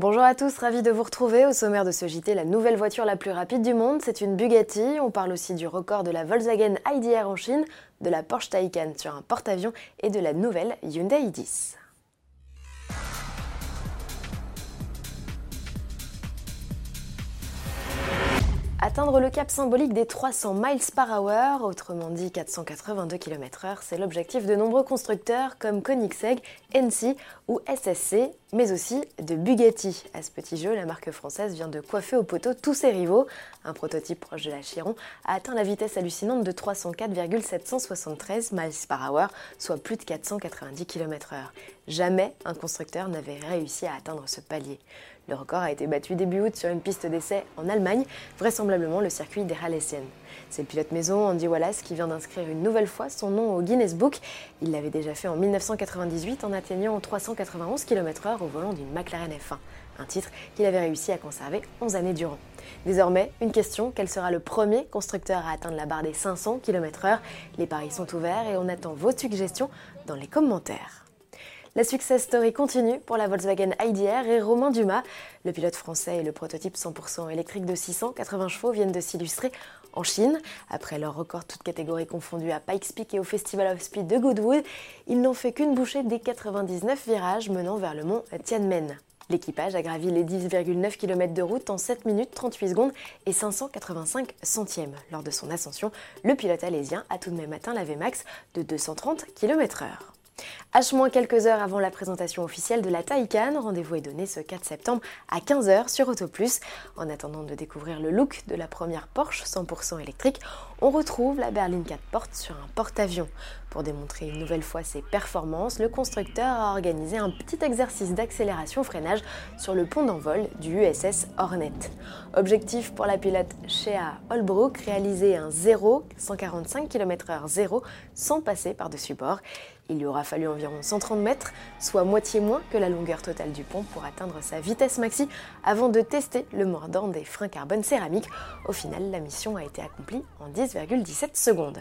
Bonjour à tous, ravi de vous retrouver. Au sommaire de ce JT, la nouvelle voiture la plus rapide du monde, c'est une Bugatti. On parle aussi du record de la Volkswagen IDR en Chine, de la Porsche Taycan sur un porte-avions et de la nouvelle Hyundai i10. Atteindre le cap symbolique des 300 miles par hour, autrement dit 482 km/h, c'est l'objectif de nombreux constructeurs comme Koenigsegg, NC ou SSC, mais aussi de Bugatti. À ce petit jeu, la marque française vient de coiffer au poteau tous ses rivaux. Un prototype proche de la Chiron a atteint la vitesse hallucinante de 304,773 miles par hour, soit plus de 490 km/h. Jamais un constructeur n'avait réussi à atteindre ce palier. Le record a été battu début août sur une piste d'essai en Allemagne, vraisemblablement le circuit des Halessiennes. C'est le pilote maison Andy Wallace qui vient d'inscrire une nouvelle fois son nom au Guinness Book. Il l'avait déjà fait en 1998 en atteignant 391 km/h au volant d'une McLaren F1, un titre qu'il avait réussi à conserver 11 années durant. Désormais, une question, quel sera le premier constructeur à atteindre la barre des 500 km/h Les paris sont ouverts et on attend vos suggestions dans les commentaires. La success story continue pour la Volkswagen IDR et Romain Dumas. Le pilote français et le prototype 100% électrique de 680 chevaux viennent de s'illustrer en Chine. Après leur record toutes catégories confondues à Pikes Peak et au Festival of Speed de Goodwood, ils n'ont fait qu'une bouchée des 99 virages menant vers le mont Tianmen. L'équipage a gravi les 10,9 km de route en 7 minutes 38 secondes et 585 centièmes. Lors de son ascension, le pilote alésien a tout de même atteint la Vmax de 230 km/h. H- quelques heures avant la présentation officielle de la Taycan, rendez-vous est donné ce 4 septembre à 15h sur Autoplus. En attendant de découvrir le look de la première Porsche 100% électrique, on retrouve la berline 4 portes sur un porte-avions. Pour démontrer une nouvelle fois ses performances, le constructeur a organisé un petit exercice d'accélération-freinage sur le pont d'envol du USS Hornet. Objectif pour la pilote Shea Holbrook, réaliser un 0, 145 km/h 0 sans passer par-dessus bord. Il lui aura fallu environ 130 mètres, soit moitié moins que la longueur totale du pont pour atteindre sa vitesse maxi avant de tester le mordant des freins carbone céramique. Au final, la mission a été accomplie en 10,17 secondes.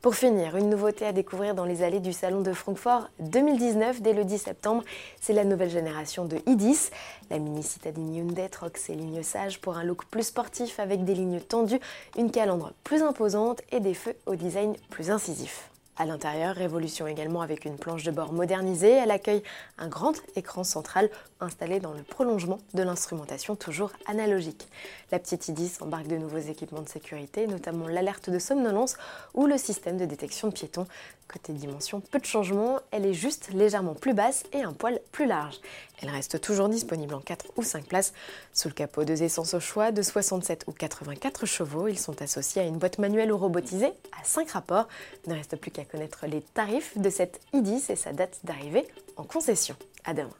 Pour finir, une nouveauté à découvrir dans les allées du Salon de Francfort 2019 dès le 10 septembre, c'est la nouvelle génération de i10. La mini citadine Hyundai troque ses lignes sages pour un look plus sportif avec des lignes tendues, une calandre plus imposante et des feux au design plus incisif. À l'intérieur, révolution également avec une planche de bord modernisée. Elle accueille un grand écran central installé dans le prolongement de l'instrumentation toujours analogique. La petite i10 embarque de nouveaux équipements de sécurité, notamment l'alerte de somnolence ou le système de détection de piétons. Côté dimension, peu de changements, elle est juste légèrement plus basse et un poil plus large. Elle reste toujours disponible en 4 ou 5 places. Sous le capot, deux essences au choix de 67 ou 84 chevaux. Ils sont associés à une boîte manuelle ou robotisée à 5 rapports. Il ne reste plus qu'à connaître les tarifs de cette i10 et sa date d'arrivée en concession. À demain.